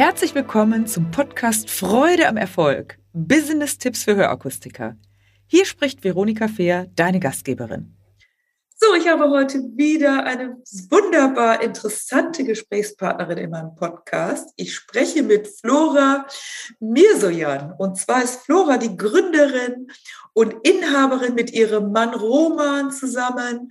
Herzlich willkommen zum Podcast Freude am Erfolg. Business-Tipps für Hörakustiker. Hier spricht Veronika Fehr, deine Gastgeberin. So, ich habe heute wieder eine wunderbar interessante Gesprächspartnerin in meinem Podcast. Ich spreche mit Flora Mirsojan. Und zwar ist Flora die Gründerin und Inhaberin mit ihrem Mann Roman zusammen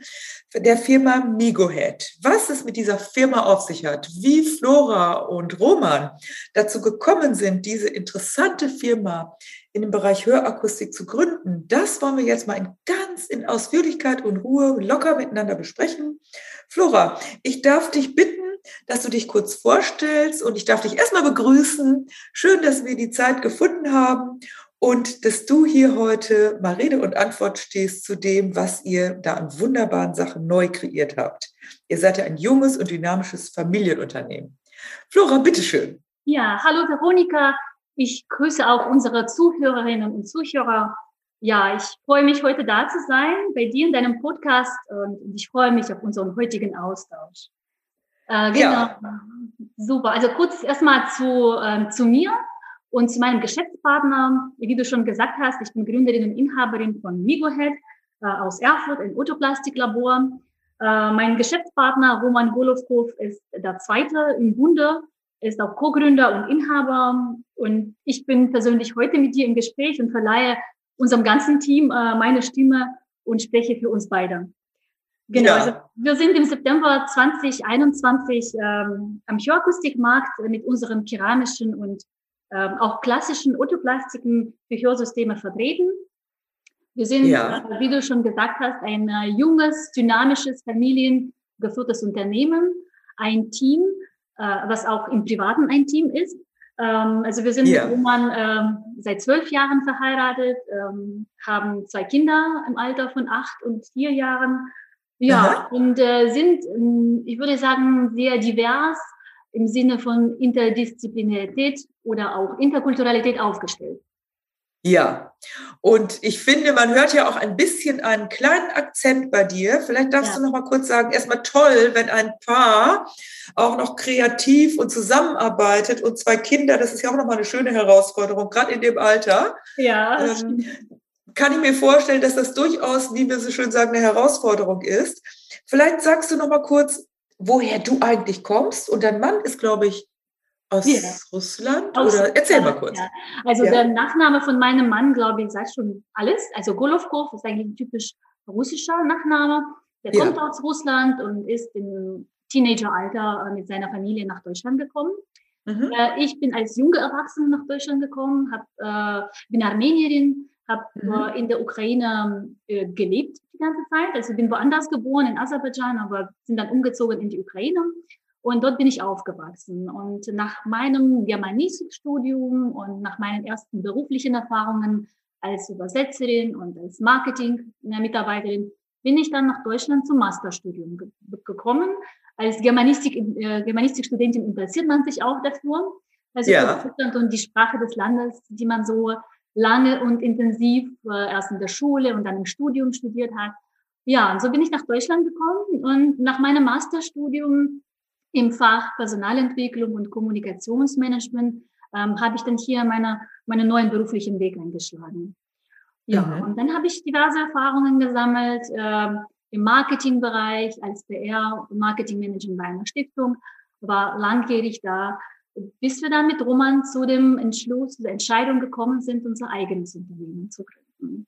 der Firma Migohead. Was es mit dieser Firma auf sich hat, wie Flora und Roman dazu gekommen sind, diese interessante Firma in dem Bereich Hörakustik zu gründen, das wollen wir jetzt mal in ganz in Ausführlichkeit und Ruhe locker miteinander besprechen. Flora, ich darf dich bitten, dass du dich kurz vorstellst und ich darf dich erstmal begrüßen. Schön, dass wir die Zeit gefunden haben und dass du hier heute mal Rede und Antwort stehst zu dem, was ihr da an wunderbaren Sachen neu kreiert habt. Ihr seid ja ein junges und dynamisches Familienunternehmen. Flora, bitteschön. Ja, hallo Veronika. Ich grüße auch unsere Zuhörerinnen und Zuhörer. Ja, ich freue mich, heute da zu sein, bei dir in deinem Podcast und ich freue mich auf unseren heutigen Austausch. Äh, genau. Ja. Super. Also kurz erstmal zu, äh, zu mir und zu meinem Geschäftspartner. Wie du schon gesagt hast, ich bin Gründerin und Inhaberin von Migohead äh, aus Erfurt, ein Autoplastiklabor. Äh, mein Geschäftspartner Roman Golovkov ist der zweite im Bunde ist auch Co-Gründer und Inhaber. Und ich bin persönlich heute mit dir im Gespräch und verleihe unserem ganzen Team äh, meine Stimme und spreche für uns beide. Genau, ja. also wir sind im September 2021 ähm, am Hörakustikmarkt mit unseren keramischen und ähm, auch klassischen Autoplastiken für Hörsysteme vertreten. Wir sind, ja. äh, wie du schon gesagt hast, ein äh, junges, dynamisches, familiengeführtes Unternehmen, ein Team, was auch im Privaten ein Team ist. Ähm, also wir sind ja. mit Roman ähm, seit zwölf Jahren verheiratet, ähm, haben zwei Kinder im Alter von acht und vier Jahren. Ja, Aha. und äh, sind, ähm, ich würde sagen, sehr divers im Sinne von Interdisziplinarität oder auch Interkulturalität aufgestellt. Ja, und ich finde, man hört ja auch ein bisschen einen kleinen Akzent bei dir. Vielleicht darfst ja. du noch mal kurz sagen, erstmal toll, wenn ein Paar auch noch kreativ und zusammenarbeitet und zwei Kinder, das ist ja auch noch mal eine schöne Herausforderung, gerade in dem Alter. Ja. Ähm, kann ich mir vorstellen, dass das durchaus, wie wir so schön sagen, eine Herausforderung ist. Vielleicht sagst du noch mal kurz, woher du eigentlich kommst. Und dein Mann ist, glaube ich, aus ja. Russland? Aus oder erzähl mal kurz. Ja. Also ja. der Nachname von meinem Mann, glaube ich, sagt schon alles. Also Golovkov ist eigentlich ein typisch russischer Nachname. Der kommt aus Russland und ist im Teenageralter äh, mit seiner Familie nach Deutschland gekommen. Mhm. Äh, ich bin als junge Erwachsene nach Deutschland gekommen, hab, äh, bin Armenierin, habe mhm. in der Ukraine gelebt die ganze Zeit. Also bin woanders geboren, in Aserbaidschan, aber sind dann umgezogen in die Ukraine und dort bin ich aufgewachsen. Und nach meinem Germanistikstudium und nach meinen ersten beruflichen Erfahrungen als Übersetzerin und als Marketing-Mitarbeiterin bin ich dann nach Deutschland zum Masterstudium ge gekommen. Als Germanistik, äh, Germanistikstudentin interessiert man sich auch dafür. Also ja. Deutschland und die Sprache des Landes, die man so lange und intensiv äh, erst in der Schule und dann im Studium studiert hat. Ja, und so bin ich nach Deutschland gekommen und nach meinem Masterstudium im Fach Personalentwicklung und Kommunikationsmanagement ähm, habe ich dann hier meine, meine neuen beruflichen Weg eingeschlagen. Ja, mhm. und dann habe ich diverse Erfahrungen gesammelt äh, im Marketingbereich als PR und Marketingmanager bei einer Stiftung, war langjährig da, bis wir dann mit Roman zu dem Entschluss, zur Entscheidung gekommen sind, unser eigenes Unternehmen zu gründen.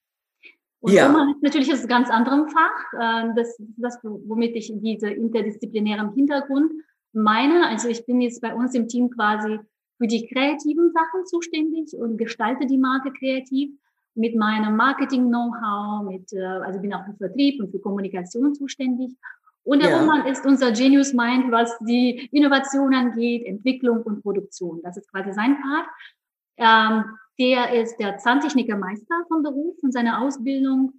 Und ja. Roman ist natürlich aus ganz anderem Fach, äh, das, das, womit ich diese interdisziplinären Hintergrund meine. Also ich bin jetzt bei uns im Team quasi für die kreativen Sachen zuständig und gestalte die Marke kreativ mit meinem Marketing-Know-how, mit, äh, also bin auch für Vertrieb und für Kommunikation zuständig. Und der ja. Roman ist unser Genius Mind, was die Innovation angeht, Entwicklung und Produktion. Das ist quasi sein Part. Ähm, der ist der Zahntechnikermeister vom Beruf und seiner Ausbildung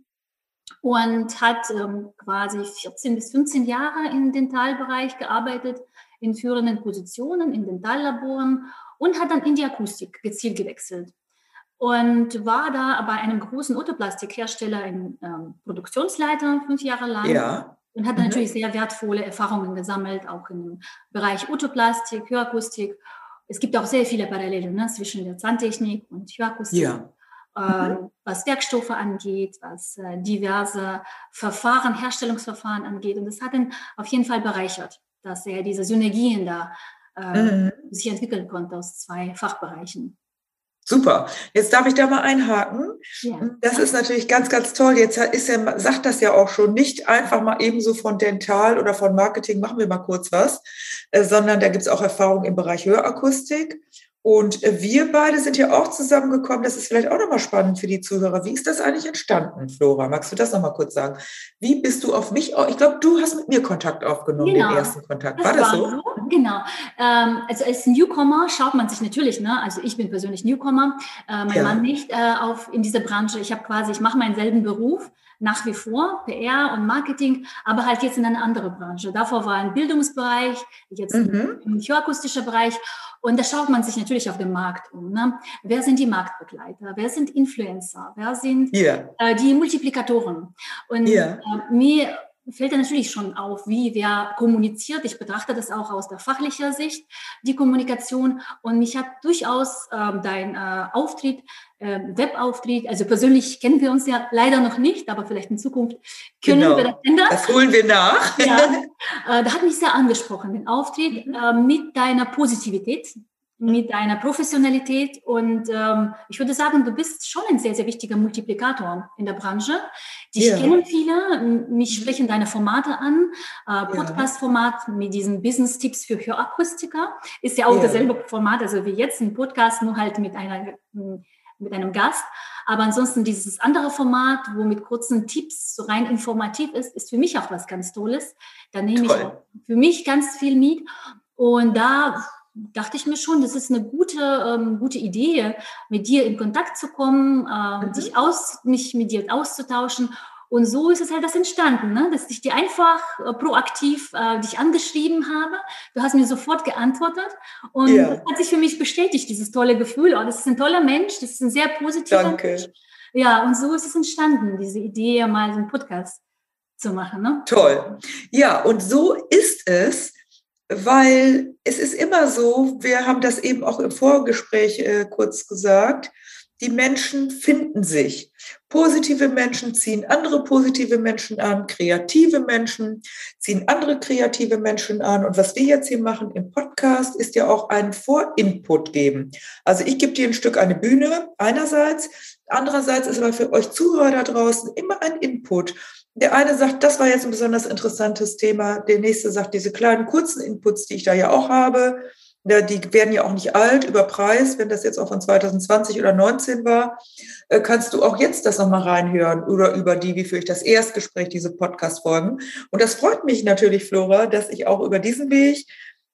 und hat ähm, quasi 14 bis 15 Jahre im Dentalbereich gearbeitet, in führenden Positionen in Dentallaboren und hat dann in die Akustik gezielt gewechselt und war da bei einem großen Autoplastikhersteller in ähm, Produktionsleiter fünf Jahre lang. Ja. Und hat mhm. natürlich sehr wertvolle Erfahrungen gesammelt, auch im Bereich Autoplastik, Hörakustik es gibt auch sehr viele Parallelen ne, zwischen der Zahntechnik und Hyakustik. Ja. Mhm. was Werkstoffe angeht, was äh, diverse Verfahren, Herstellungsverfahren angeht. Und das hat ihn auf jeden Fall bereichert, dass er diese Synergien da äh, mhm. sich entwickeln konnte aus zwei Fachbereichen. Super. Jetzt darf ich da mal einhaken. Ja. Das ist natürlich ganz, ganz toll. Jetzt ist ja, sagt das ja auch schon, nicht einfach mal ebenso von Dental oder von Marketing, machen wir mal kurz was, äh, sondern da gibt es auch Erfahrungen im Bereich Hörakustik. Und äh, wir beide sind ja auch zusammengekommen. Das ist vielleicht auch nochmal spannend für die Zuhörer. Wie ist das eigentlich entstanden, Flora? Magst du das nochmal kurz sagen? Wie bist du auf mich? Ich glaube, du hast mit mir Kontakt aufgenommen, genau. den ersten Kontakt. Das war das so? so? Genau. Ähm, also als Newcomer schaut man sich natürlich, ne? also ich bin persönlich Newcomer, äh, mein ja. Mann nicht äh, auf, in dieser Branche. Ich habe quasi, ich mache meinen selben Beruf nach wie vor, PR und Marketing, aber halt jetzt in eine andere Branche. Davor war ein Bildungsbereich, jetzt mhm. im akustischer Bereich. Und da schaut man sich natürlich auf den Markt um. Ne? Wer sind die Marktbegleiter? Wer sind Influencer? Wer sind yeah. äh, die Multiplikatoren? Und yeah. äh, mir fällt natürlich schon auf, wie wer kommuniziert. Ich betrachte das auch aus der fachlicher Sicht, die Kommunikation. Und mich hat durchaus äh, dein äh, Auftritt, äh, Webauftritt, also persönlich kennen wir uns ja leider noch nicht, aber vielleicht in Zukunft können genau. wir das ändern. Das holen wir nach. ja, äh, da hat mich sehr angesprochen, den Auftritt mhm. äh, mit deiner Positivität, mit deiner Professionalität. Und ähm, ich würde sagen, du bist schon ein sehr, sehr wichtiger Multiplikator in der Branche. Dich ja. kennen viele, mich sprechen deine Formate an. Äh, Podcast-Format mit diesen Business-Tipps für Hörakustiker ist ja auch ja. dasselbe Format, also wie jetzt ein Podcast, nur halt mit einer mit einem Gast. Aber ansonsten dieses andere Format, wo mit kurzen Tipps so rein informativ ist, ist für mich auch was ganz Tolles. Da nehme Toll. ich für mich ganz viel mit. Und da dachte ich mir schon, das ist eine gute, ähm, gute Idee, mit dir in Kontakt zu kommen, äh, mhm. dich aus, mich mit dir auszutauschen. Und so ist es halt das entstanden, ne? dass ich dir einfach äh, proaktiv äh, dich angeschrieben habe. Du hast mir sofort geantwortet und ja. das hat sich für mich bestätigt, dieses tolle Gefühl. Oh, das ist ein toller Mensch, das ist ein sehr positiver Danke. Mensch. Ja, und so ist es entstanden, diese Idee, mal so einen Podcast zu machen. Ne? Toll. Ja, und so ist es weil es ist immer so, wir haben das eben auch im Vorgespräch äh, kurz gesagt, die Menschen finden sich. Positive Menschen ziehen andere positive Menschen an, kreative Menschen ziehen andere kreative Menschen an. Und was wir jetzt hier machen im Podcast, ist ja auch einen Vorinput geben. Also ich gebe dir ein Stück eine Bühne einerseits, andererseits ist aber für euch Zuhörer da draußen immer ein Input. Der eine sagt, das war jetzt ein besonders interessantes Thema. Der nächste sagt, diese kleinen kurzen Inputs, die ich da ja auch habe, die werden ja auch nicht alt über Preis. Wenn das jetzt auch von 2020 oder 19 war, äh, kannst du auch jetzt das nochmal reinhören oder über die, wie führe ich das Erstgespräch, diese Podcast-Folgen. Und das freut mich natürlich, Flora, dass ich auch über diesen Weg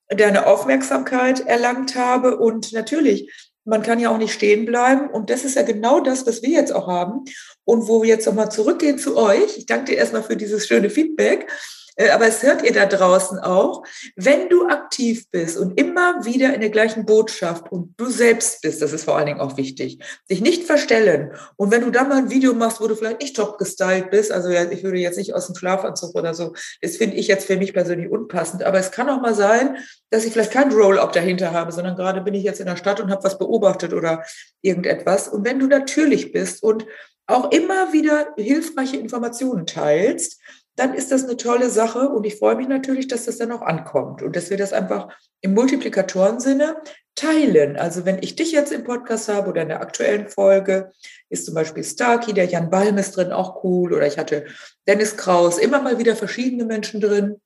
deine Aufmerksamkeit erlangt habe. Und natürlich, man kann ja auch nicht stehen bleiben. Und das ist ja genau das, was wir jetzt auch haben. Und wo wir jetzt nochmal zurückgehen zu euch. Ich danke dir erstmal für dieses schöne Feedback. Äh, aber es hört ihr da draußen auch, wenn du aktiv bist und immer wieder in der gleichen Botschaft und du selbst bist, das ist vor allen Dingen auch wichtig, dich nicht verstellen. Und wenn du dann mal ein Video machst, wo du vielleicht nicht top gestylt bist, also ich würde jetzt nicht aus dem Schlafanzug oder so, das finde ich jetzt für mich persönlich unpassend. Aber es kann auch mal sein, dass ich vielleicht kein Roll-up dahinter habe, sondern gerade bin ich jetzt in der Stadt und habe was beobachtet oder irgendetwas. Und wenn du natürlich bist und auch immer wieder hilfreiche Informationen teilst, dann ist das eine tolle Sache und ich freue mich natürlich, dass das dann auch ankommt und dass wir das einfach im Multiplikatoren-Sinne teilen. Also wenn ich dich jetzt im Podcast habe oder in der aktuellen Folge, ist zum Beispiel Starkey, der Jan Balm ist drin, auch cool, oder ich hatte Dennis Kraus, immer mal wieder verschiedene Menschen drin.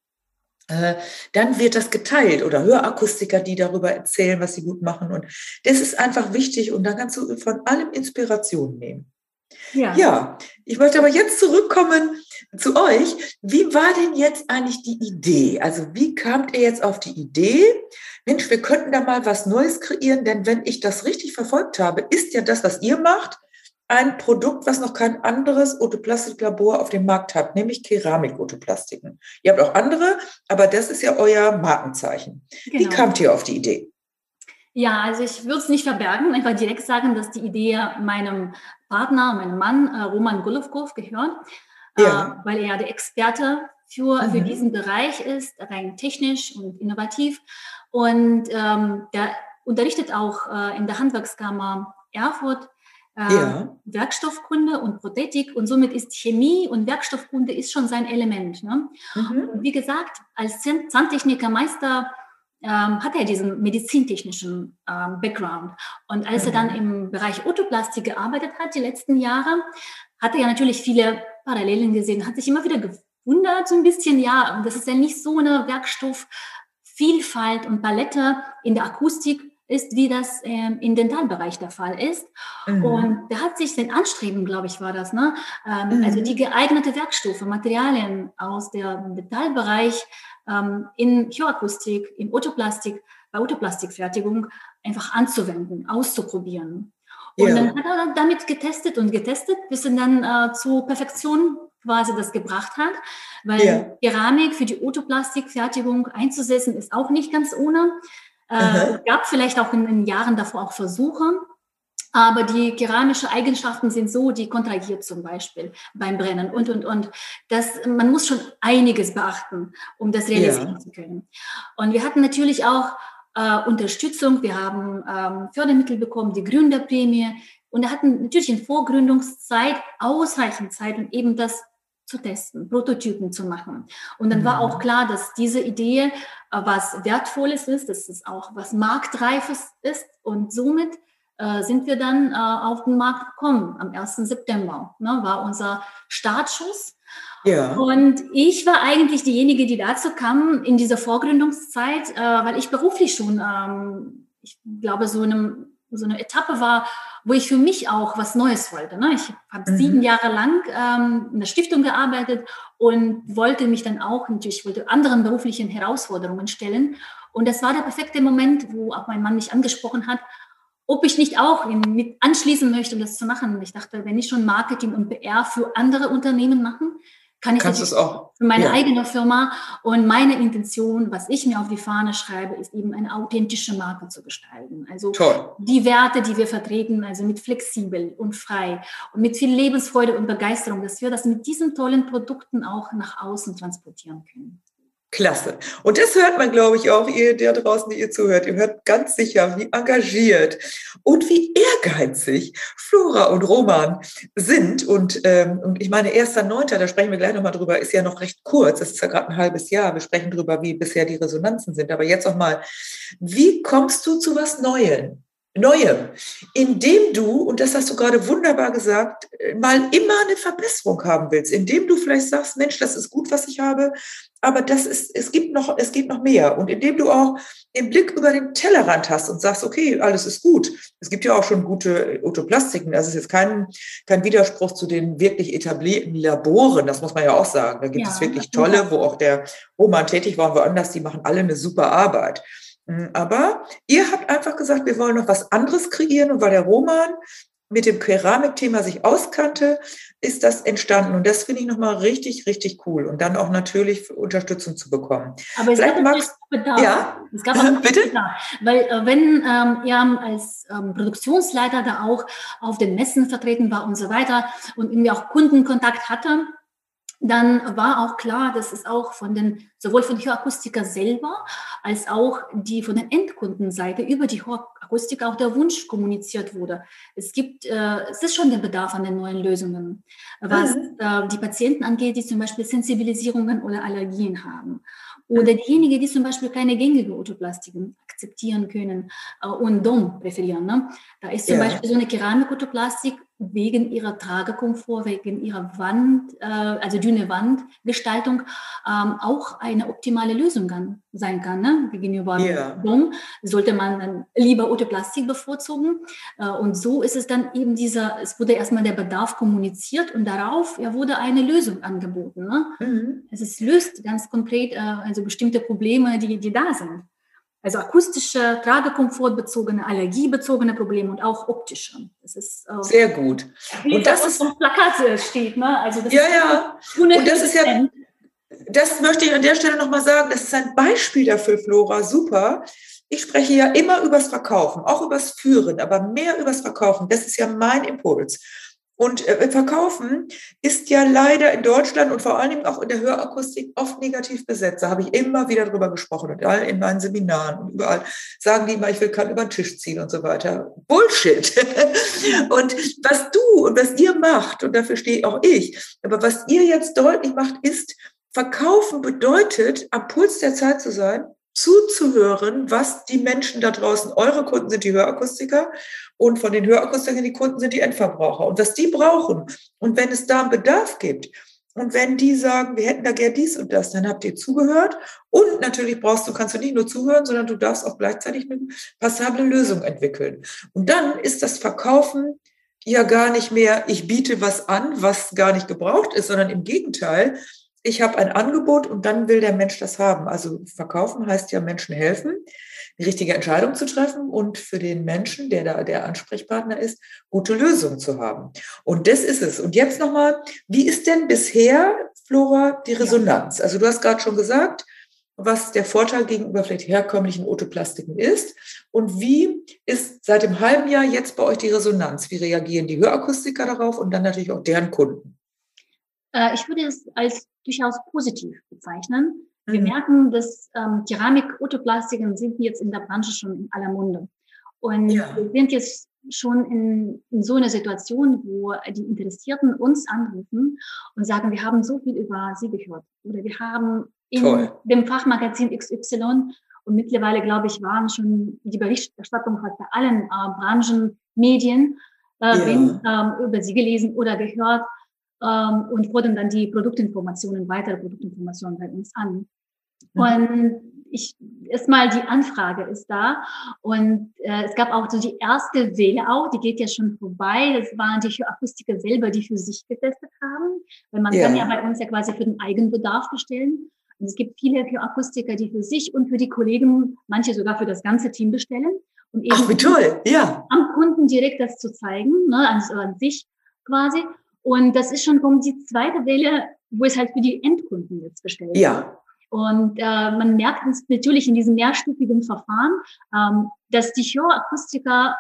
Äh, dann wird das geteilt oder Hörakustiker, die darüber erzählen, was sie gut machen. Und das ist einfach wichtig und da kannst du von allem Inspiration nehmen. Ja. ja, ich möchte aber jetzt zurückkommen zu euch. Wie war denn jetzt eigentlich die Idee? Also wie kamt ihr jetzt auf die Idee? Mensch, wir könnten da mal was Neues kreieren, denn wenn ich das richtig verfolgt habe, ist ja das, was ihr macht, ein Produkt, was noch kein anderes Otoplastiklabor auf dem Markt hat, nämlich Keramik-Otoplastiken. Ihr habt auch andere, aber das ist ja euer Markenzeichen. Genau. Wie kamt ihr auf die Idee? Ja, also ich würde es nicht verbergen, einfach direkt sagen, dass die Idee meinem Partner, meinem Mann, äh, Roman Golovkov, gehört, ja. äh, weil er der Experte für, mhm. für diesen Bereich ist, rein technisch und innovativ. Und ähm, der unterrichtet auch äh, in der Handwerkskammer Erfurt äh, ja. Werkstoffkunde und Prothetik und somit ist Chemie und Werkstoffkunde ist schon sein Element. Ne? Mhm. Und wie gesagt, als Zahntechniker Meister ähm, hat er diesen medizintechnischen ähm, Background. Und als mhm. er dann im Bereich Otoplastik gearbeitet hat, die letzten Jahre, hat er ja natürlich viele Parallelen gesehen, hat sich immer wieder gewundert, so ein bisschen, ja, das ist ja nicht so eine Werkstoffvielfalt und Palette in der Akustik, ist, wie das ähm, im Dentalbereich der Fall ist. Mhm. Und da hat sich sein Anstreben, glaube ich, war das, ne? Ähm, mhm. also die geeignete Werkstoffe, Materialien aus dem Dentalbereich ähm, in Bioakustik, in Otoplastik, bei Otoplastikfertigung einfach anzuwenden, auszuprobieren. Und ja. dann hat er damit getestet und getestet, bis er dann äh, zur Perfektion quasi das gebracht hat, weil ja. Keramik für die Otoplastikfertigung einzusetzen ist auch nicht ganz ohne. Äh, gab vielleicht auch in den Jahren davor auch Versuche, aber die keramischen Eigenschaften sind so, die kontrahiert zum Beispiel beim Brennen und, und, und. Das, man muss schon einiges beachten, um das realisieren ja. zu können. Und wir hatten natürlich auch äh, Unterstützung. Wir haben ähm, Fördermittel bekommen, die Gründerprämie. Und wir hatten natürlich in Vorgründungszeit ausreichend Zeit, um eben das zu testen, Prototypen zu machen. Und dann war auch mhm. klar, dass diese Idee äh, was Wertvolles ist, dass es auch was Marktreifes ist. Und somit äh, sind wir dann äh, auf den Markt gekommen. Am 1. September ne, war unser Startschuss. Ja. Und ich war eigentlich diejenige, die dazu kam in dieser Vorgründungszeit, äh, weil ich beruflich schon, ähm, ich glaube, so, einem, so eine Etappe war, wo ich für mich auch was Neues wollte. Ne? Ich habe mhm. sieben Jahre lang ähm, in der Stiftung gearbeitet und wollte mich dann auch natürlich wollte anderen beruflichen Herausforderungen stellen. Und das war der perfekte Moment, wo auch mein Mann mich angesprochen hat, ob ich nicht auch mit anschließen möchte, um das zu machen. Ich dachte, wenn ich schon Marketing und PR für andere Unternehmen machen, kann ich Kannst das auch für meine ja. eigene Firma. Und meine Intention, was ich mir auf die Fahne schreibe, ist eben eine authentische Marke zu gestalten. Also Toll. die Werte, die wir vertreten, also mit flexibel und frei und mit viel Lebensfreude und Begeisterung, dass wir das mit diesen tollen Produkten auch nach außen transportieren können. Klasse. Und das hört man, glaube ich, auch, ihr der draußen, die ihr zuhört. Ihr hört ganz sicher, wie engagiert und wie ehrgeizig Flora und Roman sind. Und, ähm, und ich meine, erster Neunter, da sprechen wir gleich nochmal drüber, ist ja noch recht kurz. Das ist ja gerade ein halbes Jahr. Wir sprechen drüber, wie bisher die Resonanzen sind. Aber jetzt noch mal, wie kommst du zu was Neuem? Neuem, indem du, und das hast du gerade wunderbar gesagt, mal immer eine Verbesserung haben willst, indem du vielleicht sagst, Mensch, das ist gut, was ich habe, aber das ist, es gibt noch, es gibt noch mehr. Und indem du auch den Blick über den Tellerrand hast und sagst, okay, alles ist gut. Es gibt ja auch schon gute Autoplastiken. Das ist jetzt kein, kein Widerspruch zu den wirklich etablierten Laboren. Das muss man ja auch sagen. Da gibt ja, es wirklich tolle, wo auch der Roman tätig war und woanders, die machen alle eine super Arbeit. Mhm, aber ihr habt einfach gesagt, wir wollen noch was anderes kreieren und weil der Roman mit dem Keramikthema sich auskannte, ist das entstanden. Und das finde ich nochmal richtig, richtig cool. Und dann auch natürlich Unterstützung zu bekommen. Aber es Vielleicht gab magst, Bedarf. Ja? Es gab auch Bitte? Bedarf. Weil äh, wenn ähm, ihr als ähm, Produktionsleiter da auch auf den Messen vertreten war und so weiter und irgendwie auch Kundenkontakt hatte, dann war auch klar, dass es auch von den, sowohl von Hörakustiker selber als auch die von der Endkundenseite über die Hörakustiker auch der Wunsch kommuniziert wurde. Es gibt, äh, es ist schon der Bedarf an den neuen Lösungen, was mhm. äh, die Patienten angeht, die zum Beispiel Sensibilisierungen oder Allergien haben. Oder diejenigen, die zum Beispiel keine gängige Otoplastiken akzeptieren können äh, und DOM präferieren. Ne? Da ist zum ja. Beispiel so eine Keramikotoplastik wegen ihrer Tragekomfort, wegen ihrer Wand, äh, also dünne Wandgestaltung, ähm, auch eine optimale Lösung kann, sein kann. Ne? Gegenüber yeah. Dom sollte man dann lieber Otoplastik bevorzugen. Äh, und so ist es dann eben dieser, es wurde erstmal der Bedarf kommuniziert und darauf ja, wurde eine Lösung angeboten. Ne? Mhm. Es ist, löst ganz konkret äh, also bestimmte Probleme, die, die da sind. Also akustische, tragekomfortbezogene, allergiebezogene Probleme und auch optische. Das ist äh, sehr gut. und das, ist auf Plakat steht, ne? Also das ja, ist ja. Und das ist ja, das möchte ich an der Stelle nochmal sagen. Das ist ein Beispiel dafür, Flora. Super. Ich spreche ja immer übers Verkaufen, auch übers Führen, aber mehr übers Verkaufen. Das ist ja mein Impuls. Und äh, Verkaufen ist ja leider in Deutschland und vor allen Dingen auch in der Hörakustik oft negativ besetzt. Da habe ich immer wieder drüber gesprochen und all in meinen Seminaren und überall sagen die immer, ich will kann über den Tisch ziehen und so weiter. Bullshit. und was du und was ihr macht, und dafür stehe auch ich, aber was ihr jetzt deutlich macht, ist, Verkaufen bedeutet, am Puls der Zeit zu sein, zuzuhören, was die Menschen da draußen, eure Kunden sind die Hörakustiker und von den Hörakustikern die Kunden sind die Endverbraucher und was die brauchen. Und wenn es da einen Bedarf gibt und wenn die sagen, wir hätten da gern dies und das, dann habt ihr zugehört und natürlich brauchst du, kannst du nicht nur zuhören, sondern du darfst auch gleichzeitig eine passable Lösung entwickeln. Und dann ist das Verkaufen ja gar nicht mehr, ich biete was an, was gar nicht gebraucht ist, sondern im Gegenteil, ich habe ein Angebot und dann will der Mensch das haben. Also verkaufen heißt ja Menschen helfen, die richtige Entscheidung zu treffen und für den Menschen, der da der Ansprechpartner ist, gute Lösungen zu haben. Und das ist es. Und jetzt nochmal, wie ist denn bisher, Flora, die Resonanz? Also du hast gerade schon gesagt, was der Vorteil gegenüber vielleicht herkömmlichen Otoplastiken ist und wie ist seit dem halben Jahr jetzt bei euch die Resonanz? Wie reagieren die Hörakustiker darauf und dann natürlich auch deren Kunden? Äh, ich würde es als durchaus positiv bezeichnen. Wir mhm. merken, dass ähm, Keramik-Otoplastiken sind jetzt in der Branche schon in aller Munde. Und ja. wir sind jetzt schon in, in so einer Situation, wo die Interessierten uns anrufen und sagen, wir haben so viel über sie gehört. Oder wir haben in Toll. dem Fachmagazin XY und mittlerweile, glaube ich, waren schon die Berichterstattung fast bei allen äh, Branchenmedien äh, ja. wenn, ähm, über sie gelesen oder gehört ähm, und fordern dann die Produktinformationen, weitere Produktinformationen bei uns an. Und ich erstmal die Anfrage ist da und äh, es gab auch so die erste Welle auch, die geht ja schon vorbei. Das waren die Akustiker selber, die für sich getestet haben, weil man ja. kann ja bei uns ja quasi für den Eigenbedarf bestellen. Und es gibt viele Akustiker, die für sich und für die Kollegen, manche sogar für das ganze Team bestellen. Und eben Ach, wie toll, ja. Am Kunden direkt das zu zeigen, ne, an, an sich quasi. Und das ist schon um die zweite Welle, wo es halt für die Endkunden jetzt bestellt ja. wird. Und äh, man merkt es natürlich in diesem mehrstufigen Verfahren, ähm, dass die Hörakustiker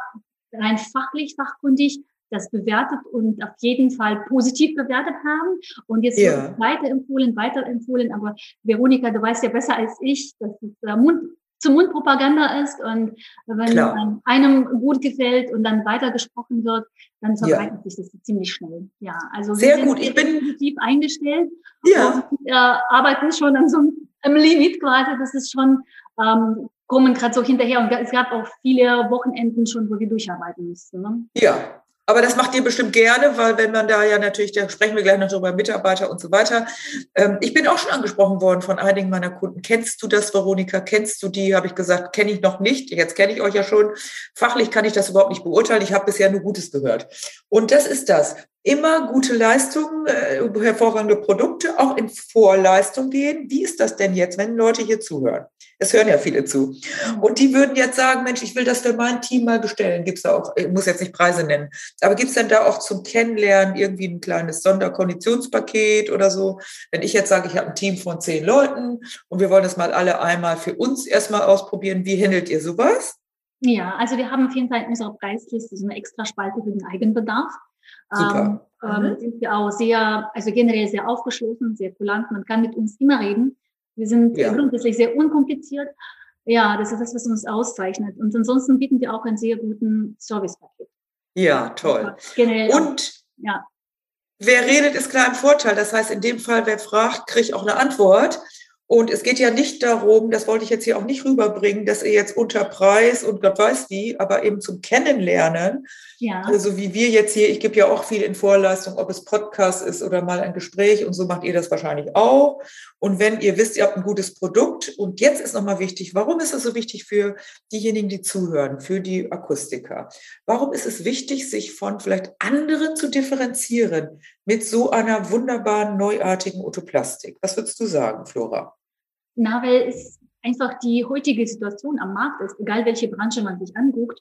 rein fachlich, fachkundig das bewertet und auf jeden Fall positiv bewertet haben. Und jetzt ja. wird weiterempfohlen, weiterempfohlen. Aber Veronika, du weißt ja besser als ich, dass es äh, Mund zur Mundpropaganda ist und wenn Klar. einem gut gefällt und dann weitergesprochen wird, dann verbreitet ja. sich das ziemlich schnell. Ja, also sehr gut. Ich bin positiv eingestellt ja. und äh, arbeiten schon an so einem Limit quasi. Das ist schon ähm, kommen gerade so hinterher und es gab auch viele Wochenenden schon, wo wir durcharbeiten mussten. Ne? Ja, aber das macht ihr bestimmt gerne, weil wenn man da ja natürlich, da sprechen wir gleich noch drüber, Mitarbeiter und so weiter. Ähm, ich bin auch schon angesprochen worden von einigen meiner Kunden. Kennst du das, Veronika? Kennst du die? Habe ich gesagt, kenne ich noch nicht. Jetzt kenne ich euch ja schon. Fachlich kann ich das überhaupt nicht beurteilen. Ich habe bisher nur Gutes gehört. Und das ist das immer gute Leistungen, äh, hervorragende Produkte, auch in Vorleistung gehen. Wie ist das denn jetzt, wenn Leute hier zuhören? Es hören ja viele zu. Und die würden jetzt sagen, Mensch, ich will das für mein Team mal bestellen. Gibt es da auch, ich muss jetzt nicht Preise nennen, aber gibt es denn da auch zum Kennenlernen irgendwie ein kleines Sonderkonditionspaket oder so? Wenn ich jetzt sage, ich habe ein Team von zehn Leuten und wir wollen das mal alle einmal für uns erstmal ausprobieren, wie handelt ihr sowas? Ja, also wir haben auf jeden Fall in unserer Preisliste so eine extra Spalte für den Eigenbedarf. Super. Ähm, mhm. sind wir auch sehr, also generell sehr aufgeschlossen, sehr kulant. Man kann mit uns immer reden. Wir sind ja. grundsätzlich sehr unkompliziert. Ja, das ist das, was uns auszeichnet. Und ansonsten bieten wir auch einen sehr guten Servicepaket. Ja, toll. Generell Und ja. wer redet, ist klar im Vorteil. Das heißt, in dem Fall, wer fragt, kriegt auch eine Antwort. Und es geht ja nicht darum, das wollte ich jetzt hier auch nicht rüberbringen, dass ihr jetzt unter Preis und Gott weiß wie, aber eben zum Kennenlernen, ja. also wie wir jetzt hier, ich gebe ja auch viel in Vorleistung, ob es Podcast ist oder mal ein Gespräch und so macht ihr das wahrscheinlich auch. Und wenn ihr wisst, ihr habt ein gutes Produkt und jetzt ist nochmal wichtig, warum ist es so wichtig für diejenigen, die zuhören, für die Akustiker? Warum ist es wichtig, sich von vielleicht anderen zu differenzieren mit so einer wunderbaren, neuartigen Otoplastik? Was würdest du sagen, Flora? Na, weil es einfach die heutige Situation am Markt ist, egal welche Branche man sich anguckt,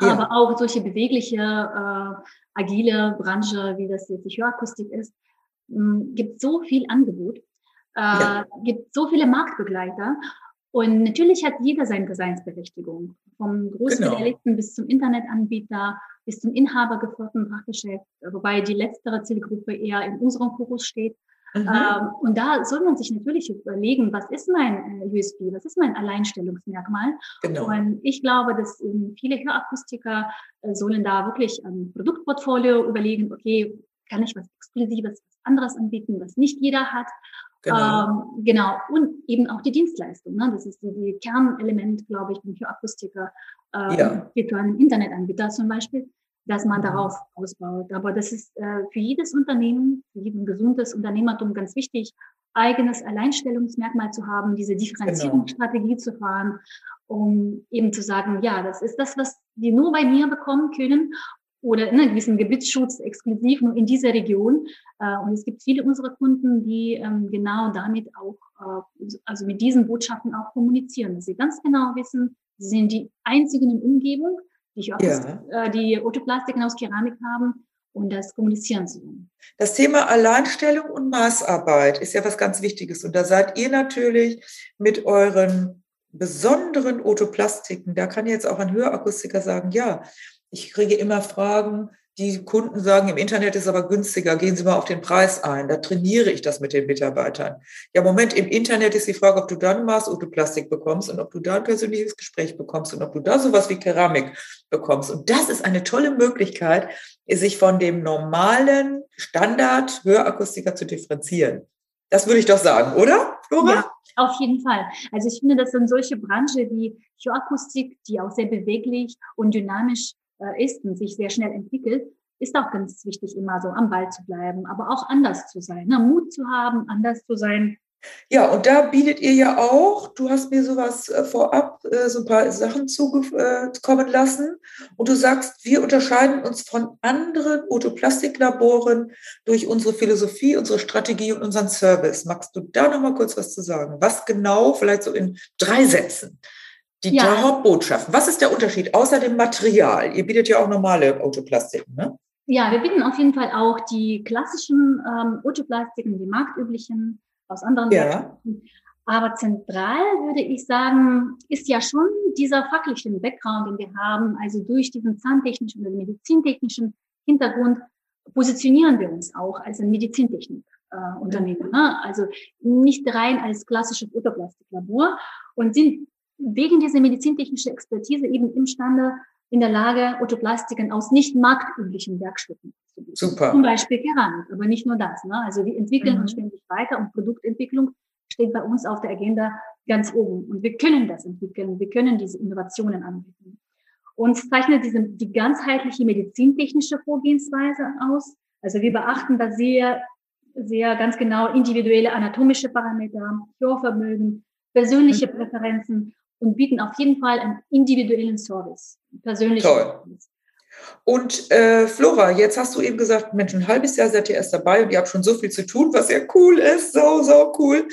ja. aber auch solche bewegliche, äh, agile Branche, wie das jetzt die Hörakustik ist, mh, hm, gibt so viel Angebot, äh, ja. gibt so viele Marktbegleiter Und natürlich hat jeder seine Daseinsberechtigung. Vom Großfilialisten genau. bis zum Internetanbieter, bis zum inhabergeführten Fachgeschäft, wobei die letztere Zielgruppe eher in unserem Fokus steht. Mhm. Ähm, und da soll man sich natürlich überlegen, was ist mein äh, USP, was ist mein Alleinstellungsmerkmal? Genau. Und ich glaube, dass ähm, viele Hörakustiker äh, sollen da wirklich ein Produktportfolio überlegen, okay, kann ich was Exklusives, was anderes anbieten, was nicht jeder hat? Genau. Ähm, genau. Und eben auch die Dienstleistung. Ne? Das ist die, die Kernelement, glaube ich, beim Hörakustiker, äh, ja. virtuellen Internetanbieter zum Beispiel dass man darauf ausbaut. Aber das ist äh, für jedes Unternehmen, für jeden gesundes Unternehmertum ganz wichtig, eigenes Alleinstellungsmerkmal zu haben, diese Differenzierungsstrategie genau. zu fahren, um eben zu sagen, ja, das ist das, was die nur bei mir bekommen können oder in einem gewissen Gebietsschutz exklusiv nur in dieser Region. Äh, und es gibt viele unserer Kunden, die ähm, genau damit auch, äh, also mit diesen Botschaften auch kommunizieren, dass sie ganz genau wissen, sie sind die einzigen in Umgebung, die, ja. äh, die Autoplastiken aus Keramik haben und das kommunizieren zu können. Das Thema Alleinstellung und Maßarbeit ist ja was ganz Wichtiges. Und da seid ihr natürlich mit euren besonderen Autoplastiken, da kann jetzt auch ein Hörakustiker sagen, ja, ich kriege immer Fragen, die Kunden sagen, im Internet ist aber günstiger, gehen Sie mal auf den Preis ein. Da trainiere ich das mit den Mitarbeitern. Ja, Moment, im Internet ist die Frage, ob du da ein Maßotoplastik bekommst und ob du da ein persönliches Gespräch bekommst und ob du da sowas wie Keramik bekommst. Und das ist eine tolle Möglichkeit, sich von dem normalen Standard Hörakustiker zu differenzieren. Das würde ich doch sagen, oder, Flora? Ja, auf jeden Fall. Also ich finde, das sind solche Branchen wie Hörakustik, die auch sehr beweglich und dynamisch äh, ist und sich sehr schnell entwickelt, ist auch ganz wichtig, immer so am Ball zu bleiben, aber auch anders zu sein, ne? Mut zu haben, anders zu sein. Ja, und da bietet ihr ja auch, du hast mir sowas äh, vorab, äh, so ein paar Sachen zukommen lassen und du sagst, wir unterscheiden uns von anderen Autoplastiklaboren durch unsere Philosophie, unsere Strategie und unseren Service. Magst du da noch mal kurz was zu sagen? Was genau, vielleicht so in drei Sätzen? Die ja. Hauptbotschaften. Was ist der Unterschied außer dem Material? Ihr bietet ja auch normale Autoplastiken, ne? Ja, wir bieten auf jeden Fall auch die klassischen ähm, Autoplastiken, die marktüblichen aus anderen ja. Aber zentral würde ich sagen, ist ja schon dieser fachliche Background, den wir haben. Also durch diesen zahntechnischen oder medizintechnischen Hintergrund positionieren wir uns auch als ein Medizintechnikunternehmen. Äh, ne? Also nicht rein als klassisches Autoplastiklabor und sind wegen dieser medizintechnischen Expertise eben imstande, in der Lage, Autoplastiken aus nicht marktüblichen Werkstücken zu bieten. Super. Zum Beispiel Keramik, aber nicht nur das. Ne? Also wir entwickeln mhm. uns ständig weiter und Produktentwicklung steht bei uns auf der Agenda ganz oben. Und wir können das entwickeln, wir können diese Innovationen anbieten. Uns zeichnet diese, die ganzheitliche medizintechnische Vorgehensweise aus. Also wir beachten da sehr, sehr ganz genau individuelle anatomische Parameter, Hörvermögen, persönliche mhm. Präferenzen und bieten auf jeden Fall einen individuellen Service, persönlichen Toll. Service. Und äh, Flora, jetzt hast du eben gesagt, Mensch, ein halbes Jahr seid ihr erst dabei und ihr habt schon so viel zu tun, was ja cool ist, so, so cool.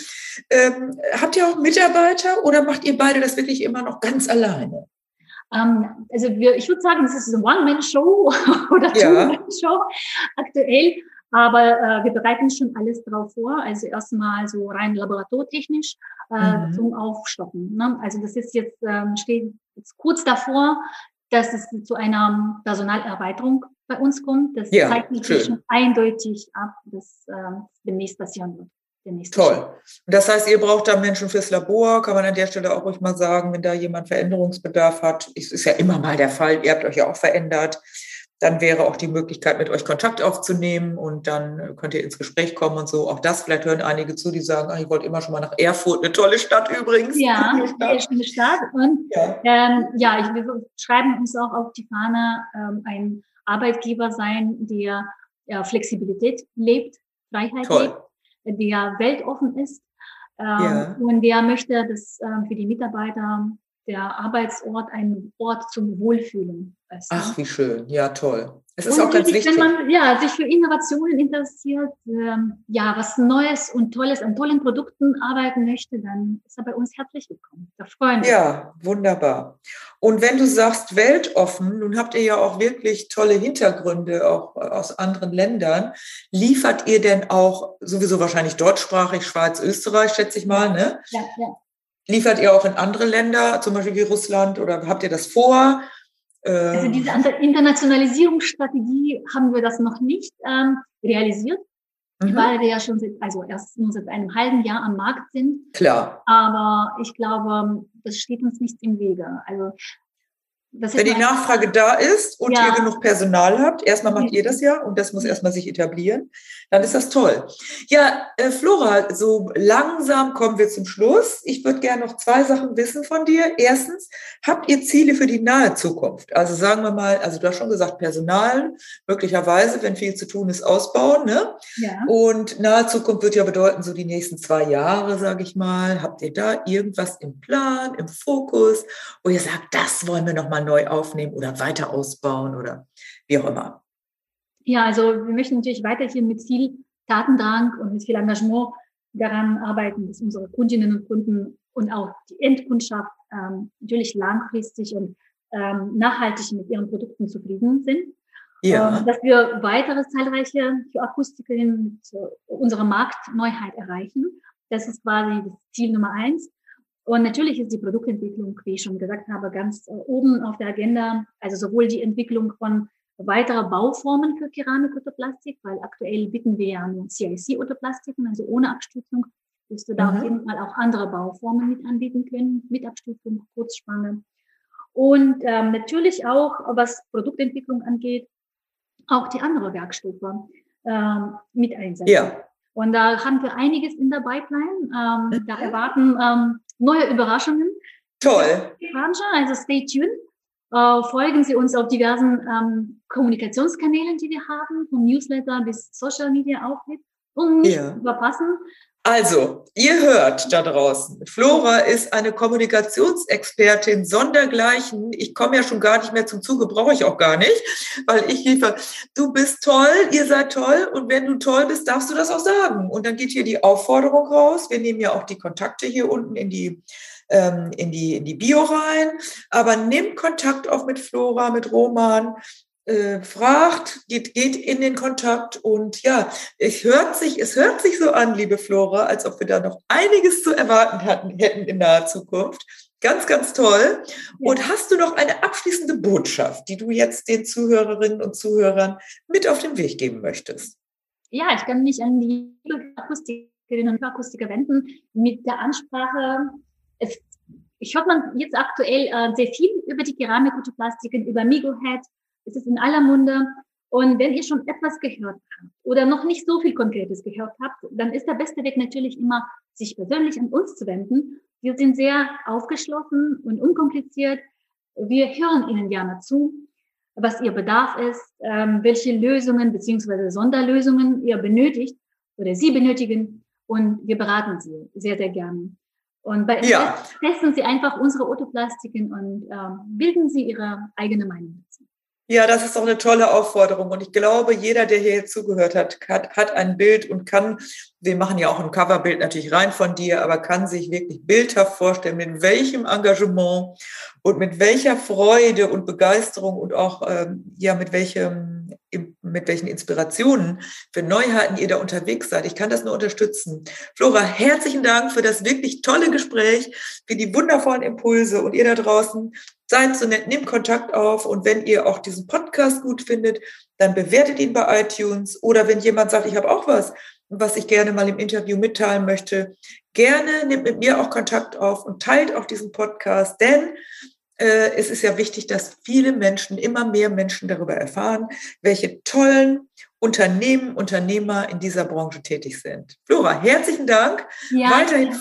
Ähm, habt ihr auch Mitarbeiter oder macht ihr beide das wirklich immer noch ganz alleine? Ähm, also wir, ich würde sagen, das ist eine One-Man-Show oder Two-Man-Show aktuell. Aber äh, wir bereiten schon alles drauf vor. Also erstmal so rein laboratortechnisch äh, mhm. zum Aufstocken. Ne? Also das ist jetzt, ähm, steht jetzt kurz davor, dass es zu einer Personalerweiterung bei uns kommt. Das ja, zeigt natürlich schon eindeutig ab, dass äh, demnächst passieren wird. Toll. Schritt. Das heißt, ihr braucht da Menschen fürs Labor, kann man an der Stelle auch ruhig mal sagen, wenn da jemand Veränderungsbedarf hat. Es ist ja immer mal der Fall, ihr habt euch ja auch verändert dann wäre auch die Möglichkeit, mit euch Kontakt aufzunehmen und dann könnt ihr ins Gespräch kommen und so. Auch das, vielleicht hören einige zu, die sagen, ach, ich wollte immer schon mal nach Erfurt, eine tolle Stadt übrigens. Ja, eine schöne Stadt. Und ja, ähm, ja ich, wir schreiben uns auch auf die Fahne, ähm, ein Arbeitgeber sein, der ja, Flexibilität lebt, Freiheit Toll. lebt, der weltoffen ist ähm, ja. und der möchte, dass ähm, für die Mitarbeiter der Arbeitsort ein Ort zum Wohlfühlen ist. Ach, wie schön. Ja, toll. Es ist auch ganz wichtig. Wenn man ja, sich für Innovationen interessiert, ähm, ja, was Neues und Tolles an tollen Produkten arbeiten möchte, dann ist er bei uns herzlich willkommen. Da freuen wir Ja, wunderbar. Und wenn du sagst weltoffen, nun habt ihr ja auch wirklich tolle Hintergründe, auch aus anderen Ländern. Liefert ihr denn auch sowieso wahrscheinlich deutschsprachig, Schweiz, Österreich, schätze ich mal, ne? Ja, ja. Liefert ihr auch in andere Länder, zum Beispiel wie Russland, oder habt ihr das vor? Also ähm, diese Internationalisierungsstrategie haben wir das noch nicht ähm, realisiert, mhm. weil wir ja schon seit, also erst nur seit einem halben Jahr am Markt sind. Klar. Aber ich glaube, das steht uns nicht im Wege. Also wenn die Nachfrage da ist und ja. ihr genug Personal habt, erstmal macht ihr das ja und das muss erstmal sich etablieren, dann ist das toll. Ja, äh, Flora, so langsam kommen wir zum Schluss. Ich würde gerne noch zwei Sachen wissen von dir. Erstens, habt ihr Ziele für die nahe Zukunft? Also sagen wir mal, also du hast schon gesagt, Personal, möglicherweise, wenn viel zu tun ist, ausbauen. Ne? Ja. Und nahe Zukunft wird ja bedeuten, so die nächsten zwei Jahre, sage ich mal. Habt ihr da irgendwas im Plan, im Fokus, wo ihr sagt, das wollen wir nochmal neu aufnehmen oder weiter ausbauen oder wie auch immer? Ja, also wir möchten natürlich weiterhin mit viel Datendrang und mit viel Engagement daran arbeiten, dass unsere Kundinnen und Kunden und auch die Endkundschaft ähm, natürlich langfristig und ähm, nachhaltig mit ihren Produkten zufrieden sind. Ja. Ähm, dass wir weitere zahlreiche Akustikerinnen mit äh, unserer Marktneuheit erreichen. Das ist quasi das Ziel Nummer eins. Und natürlich ist die Produktentwicklung, wie ich schon gesagt habe, ganz äh, oben auf der Agenda. Also sowohl die Entwicklung von weiterer Bauformen für Keramik-Otoplastik, weil aktuell bieten wir ja nur CIC-Otoplastiken, also ohne Abstützung. Wirst du da mhm. auf jeden Fall auch andere Bauformen mit anbieten können, mit Abstützung, Kurzspanne. Und ähm, natürlich auch, was Produktentwicklung angeht, auch die andere Werkstoffe ähm, mit einsetzen. Ja. Und da haben wir einiges in der Pipeline. Ähm, mhm. Da erwarten ähm, neue Überraschungen. Toll. Also stay tuned. Äh, folgen Sie uns auf diversen ähm, Kommunikationskanälen, die wir haben, vom Newsletter bis Social Media Auftritt, um nicht ja. zu verpassen. Also, ihr hört da draußen, Flora ist eine Kommunikationsexpertin sondergleichen. Ich komme ja schon gar nicht mehr zum Zuge, brauche ich auch gar nicht, weil ich liefere, du bist toll, ihr seid toll und wenn du toll bist, darfst du das auch sagen. Und dann geht hier die Aufforderung raus. Wir nehmen ja auch die Kontakte hier unten in die ähm, in, die, in die Bio rein. Aber nimm Kontakt auf mit Flora, mit Roman, äh, fragt, geht, geht in den Kontakt und ja, es hört sich, es hört sich so an, liebe Flora, als ob wir da noch einiges zu erwarten hatten, hätten in naher Zukunft. Ganz, ganz toll. Und hast du noch eine abschließende Botschaft, die du jetzt den Zuhörerinnen und Zuhörern mit auf den Weg geben möchtest? Ja, ich kann mich an die Akustikerinnen und Akustiker wenden mit der Ansprache, es, ich hört man jetzt aktuell äh, sehr viel über die Keramik-Plastiken, über Migohead. Es ist in aller Munde. Und wenn ihr schon etwas gehört habt oder noch nicht so viel Konkretes gehört habt, dann ist der beste Weg natürlich immer, sich persönlich an uns zu wenden. Wir sind sehr aufgeschlossen und unkompliziert. Wir hören Ihnen gerne zu, was Ihr Bedarf ist, ähm, welche Lösungen beziehungsweise Sonderlösungen ihr benötigt oder Sie benötigen. Und wir beraten Sie sehr, sehr gerne. Und bei ja. testen Sie einfach unsere Otoplastiken und ähm, bilden Sie Ihre eigene Meinung dazu. Ja, das ist auch eine tolle Aufforderung. Und ich glaube, jeder, der hier zugehört hat, hat, hat ein Bild und kann, wir machen ja auch ein Coverbild natürlich rein von dir, aber kann sich wirklich bildhaft vorstellen, mit welchem Engagement und mit welcher Freude und Begeisterung und auch, ähm, ja, mit welchem, mit welchen Inspirationen für Neuheiten ihr da unterwegs seid. Ich kann das nur unterstützen. Flora, herzlichen Dank für das wirklich tolle Gespräch, für die wundervollen Impulse und ihr da draußen Seid so nett, nehmt Kontakt auf und wenn ihr auch diesen Podcast gut findet, dann bewertet ihn bei iTunes oder wenn jemand sagt, ich habe auch was, was ich gerne mal im Interview mitteilen möchte, gerne nehmt mit mir auch Kontakt auf und teilt auch diesen Podcast, denn äh, es ist ja wichtig, dass viele Menschen, immer mehr Menschen darüber erfahren, welche tollen Unternehmen, Unternehmer in dieser Branche tätig sind. Flora, herzlichen Dank. Ja. Weiterhin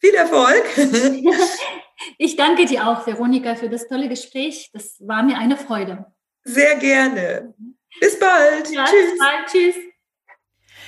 viel Erfolg. Ich danke dir auch, Veronika, für das tolle Gespräch. Das war mir eine Freude. Sehr gerne. Bis bald. Ja, Tschüss. Bis bald. Tschüss.